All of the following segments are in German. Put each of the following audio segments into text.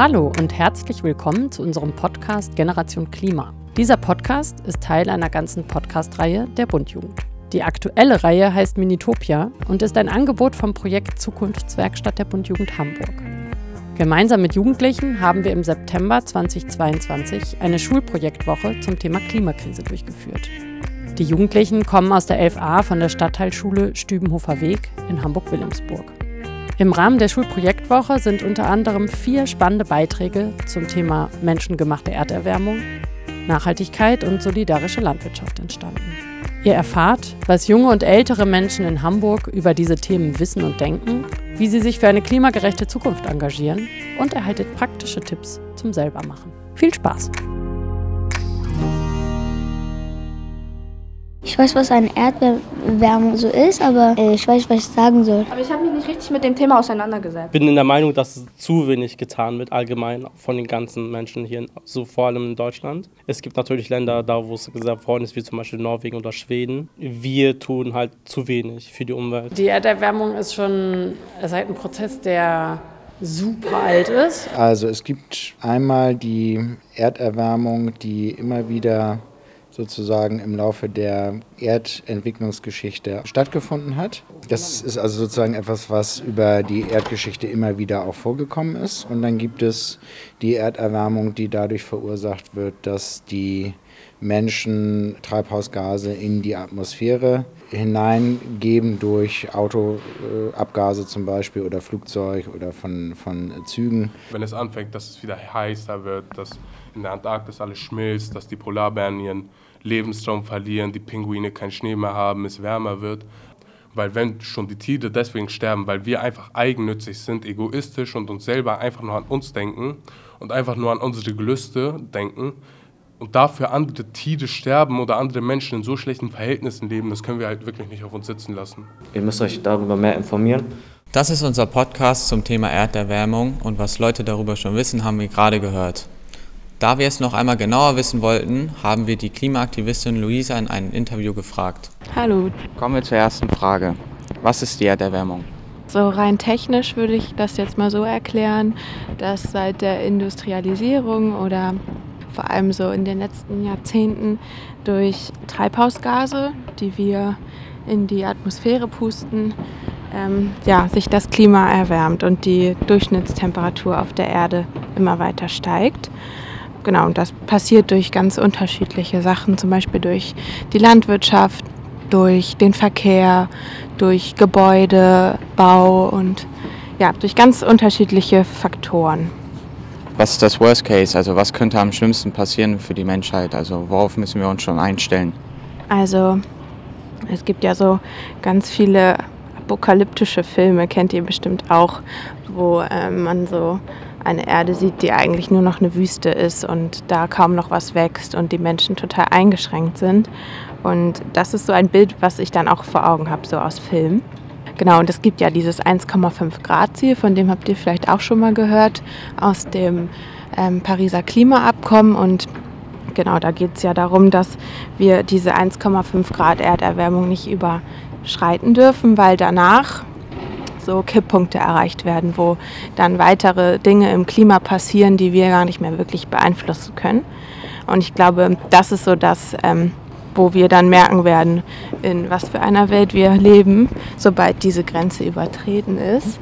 Hallo und herzlich willkommen zu unserem Podcast Generation Klima. Dieser Podcast ist Teil einer ganzen Podcast-Reihe der Bundjugend. Die aktuelle Reihe heißt Minitopia und ist ein Angebot vom Projekt Zukunftswerkstatt der Bundjugend Hamburg. Gemeinsam mit Jugendlichen haben wir im September 2022 eine Schulprojektwoche zum Thema Klimakrise durchgeführt. Die Jugendlichen kommen aus der 11a von der Stadtteilschule Stübenhofer Weg in Hamburg-Wilhelmsburg. Im Rahmen der Schulprojektwoche sind unter anderem vier spannende Beiträge zum Thema menschengemachte Erderwärmung, Nachhaltigkeit und solidarische Landwirtschaft entstanden. Ihr erfahrt, was junge und ältere Menschen in Hamburg über diese Themen wissen und denken, wie sie sich für eine klimagerechte Zukunft engagieren und erhaltet praktische Tipps zum Selbermachen. Viel Spaß! Ich weiß, was eine Erdbeerwärmung so ist, aber äh, ich weiß nicht, was ich sagen soll. Aber ich habe mich nicht richtig mit dem Thema auseinandergesetzt. Ich bin in der Meinung, dass es zu wenig getan wird, allgemein von den ganzen Menschen hier, so vor allem in Deutschland. Es gibt natürlich Länder, da wo es gesagt worden ist, wie zum Beispiel Norwegen oder Schweden. Wir tun halt zu wenig für die Umwelt. Die Erderwärmung ist schon ist halt ein Prozess, der super alt ist. Also es gibt einmal die Erderwärmung, die immer wieder sozusagen im Laufe der Erdentwicklungsgeschichte stattgefunden hat. Das ist also sozusagen etwas, was über die Erdgeschichte immer wieder auch vorgekommen ist. Und dann gibt es die Erderwärmung, die dadurch verursacht wird, dass die Menschen Treibhausgase in die Atmosphäre hineingeben durch Autoabgase zum Beispiel oder Flugzeug oder von, von Zügen. Wenn es anfängt, dass es wieder heißer wird, dass in der Antarktis alles schmilzt, dass die Polarbären ihren Lebensraum verlieren, die Pinguine keinen Schnee mehr haben, es wärmer wird. Weil wenn schon die Tiere deswegen sterben, weil wir einfach eigennützig sind, egoistisch und uns selber einfach nur an uns denken und einfach nur an unsere Gelüste denken und dafür andere Tiere sterben oder andere Menschen in so schlechten Verhältnissen leben, das können wir halt wirklich nicht auf uns sitzen lassen. Ihr müsst euch darüber mehr informieren. Das ist unser Podcast zum Thema Erderwärmung und was Leute darüber schon wissen, haben wir gerade gehört. Da wir es noch einmal genauer wissen wollten, haben wir die Klimaaktivistin Luisa in einem Interview gefragt. Hallo. Kommen wir zur ersten Frage. Was ist die Erderwärmung? So rein technisch würde ich das jetzt mal so erklären, dass seit der Industrialisierung oder vor allem so in den letzten Jahrzehnten durch Treibhausgase, die wir in die Atmosphäre pusten, ähm, ja, sich das Klima erwärmt und die Durchschnittstemperatur auf der Erde immer weiter steigt. Genau, und das passiert durch ganz unterschiedliche Sachen, zum Beispiel durch die Landwirtschaft, durch den Verkehr, durch Gebäudebau und ja, durch ganz unterschiedliche Faktoren. Was ist das Worst Case? Also was könnte am schlimmsten passieren für die Menschheit? Also worauf müssen wir uns schon einstellen? Also es gibt ja so ganz viele apokalyptische Filme, kennt ihr bestimmt auch, wo äh, man so eine Erde sieht, die eigentlich nur noch eine Wüste ist und da kaum noch was wächst und die Menschen total eingeschränkt sind. Und das ist so ein Bild, was ich dann auch vor Augen habe, so aus Filmen. Genau, und es gibt ja dieses 1,5 Grad Ziel, von dem habt ihr vielleicht auch schon mal gehört, aus dem ähm, Pariser Klimaabkommen. Und genau, da geht es ja darum, dass wir diese 1,5 Grad Erderwärmung nicht überschreiten dürfen, weil danach so Kipppunkte erreicht werden, wo dann weitere Dinge im Klima passieren, die wir gar nicht mehr wirklich beeinflussen können. Und ich glaube, das ist so das, ähm, wo wir dann merken werden, in was für einer Welt wir leben, sobald diese Grenze übertreten ist.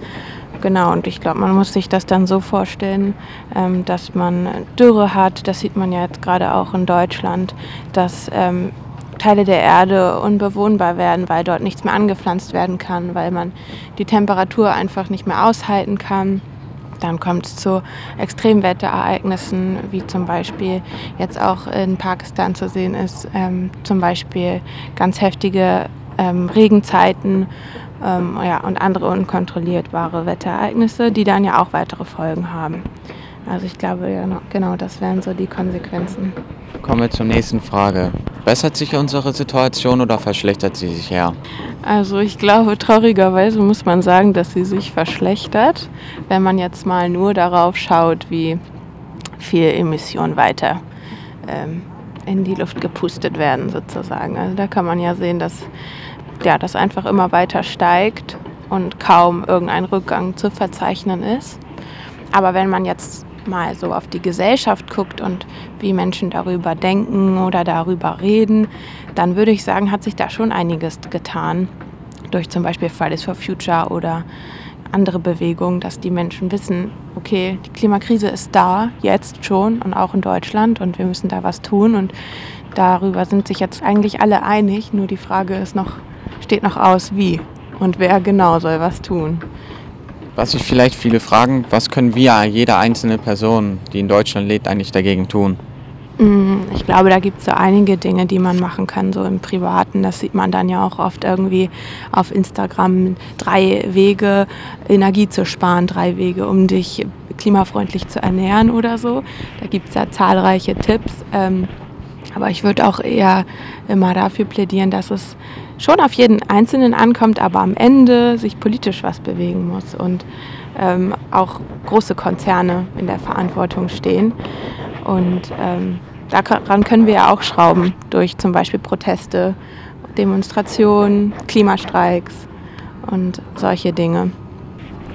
Genau, und ich glaube, man muss sich das dann so vorstellen, ähm, dass man Dürre hat, das sieht man ja jetzt gerade auch in Deutschland, dass ähm, Teile der Erde unbewohnbar werden, weil dort nichts mehr angepflanzt werden kann, weil man die Temperatur einfach nicht mehr aushalten kann. Dann kommt es zu Extremwetterereignissen, wie zum Beispiel jetzt auch in Pakistan zu sehen ist, ähm, zum Beispiel ganz heftige ähm, Regenzeiten ähm, ja, und andere unkontrollierbare Wetterereignisse, die dann ja auch weitere Folgen haben. Also ich glaube, genau, das wären so die Konsequenzen. Kommen wir zur nächsten Frage. Bessert sich unsere Situation oder verschlechtert sie sich eher? Also ich glaube, traurigerweise muss man sagen, dass sie sich verschlechtert, wenn man jetzt mal nur darauf schaut, wie viel Emissionen weiter ähm, in die Luft gepustet werden sozusagen. Also da kann man ja sehen, dass ja, das einfach immer weiter steigt und kaum irgendein Rückgang zu verzeichnen ist. Aber wenn man jetzt mal so auf die Gesellschaft guckt und wie Menschen darüber denken oder darüber reden, dann würde ich sagen, hat sich da schon einiges getan. Durch zum Beispiel Fridays for Future oder andere Bewegungen, dass die Menschen wissen, okay, die Klimakrise ist da, jetzt schon und auch in Deutschland und wir müssen da was tun. Und darüber sind sich jetzt eigentlich alle einig. Nur die Frage ist noch, steht noch aus, wie und wer genau soll was tun. Was sich vielleicht viele fragen, was können wir, jede einzelne Person, die in Deutschland lebt, eigentlich dagegen tun? Mm, ich glaube, da gibt es so einige Dinge, die man machen kann, so im Privaten. Das sieht man dann ja auch oft irgendwie auf Instagram. Drei Wege, Energie zu sparen, drei Wege, um dich klimafreundlich zu ernähren oder so. Da gibt es ja zahlreiche Tipps. Ähm, aber ich würde auch eher immer dafür plädieren, dass es schon auf jeden Einzelnen ankommt, aber am Ende sich politisch was bewegen muss und ähm, auch große Konzerne in der Verantwortung stehen. Und ähm, daran können wir ja auch schrauben durch zum Beispiel Proteste, Demonstrationen, Klimastreiks und solche Dinge.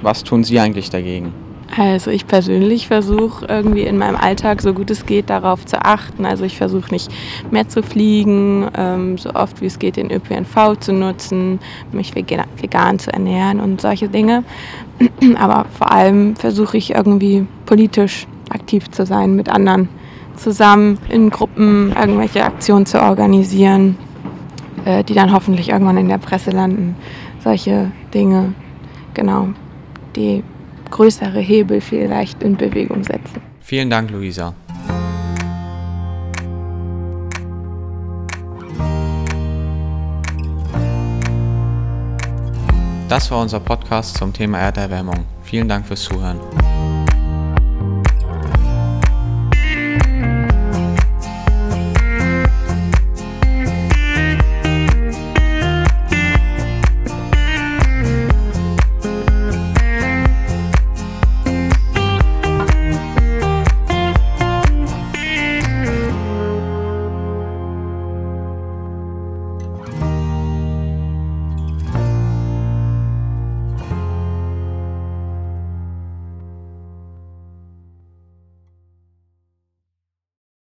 Was tun Sie eigentlich dagegen? Also ich persönlich versuche irgendwie in meinem Alltag so gut es geht darauf zu achten. Also ich versuche nicht mehr zu fliegen, ähm, so oft wie es geht den ÖPNV zu nutzen, mich vegan, vegan zu ernähren und solche Dinge. Aber vor allem versuche ich irgendwie politisch aktiv zu sein mit anderen zusammen in Gruppen irgendwelche Aktionen zu organisieren, äh, die dann hoffentlich irgendwann in der Presse landen. Solche Dinge, genau, die größere Hebel vielleicht in Bewegung setzen. Vielen Dank, Luisa. Das war unser Podcast zum Thema Erderwärmung. Vielen Dank fürs Zuhören.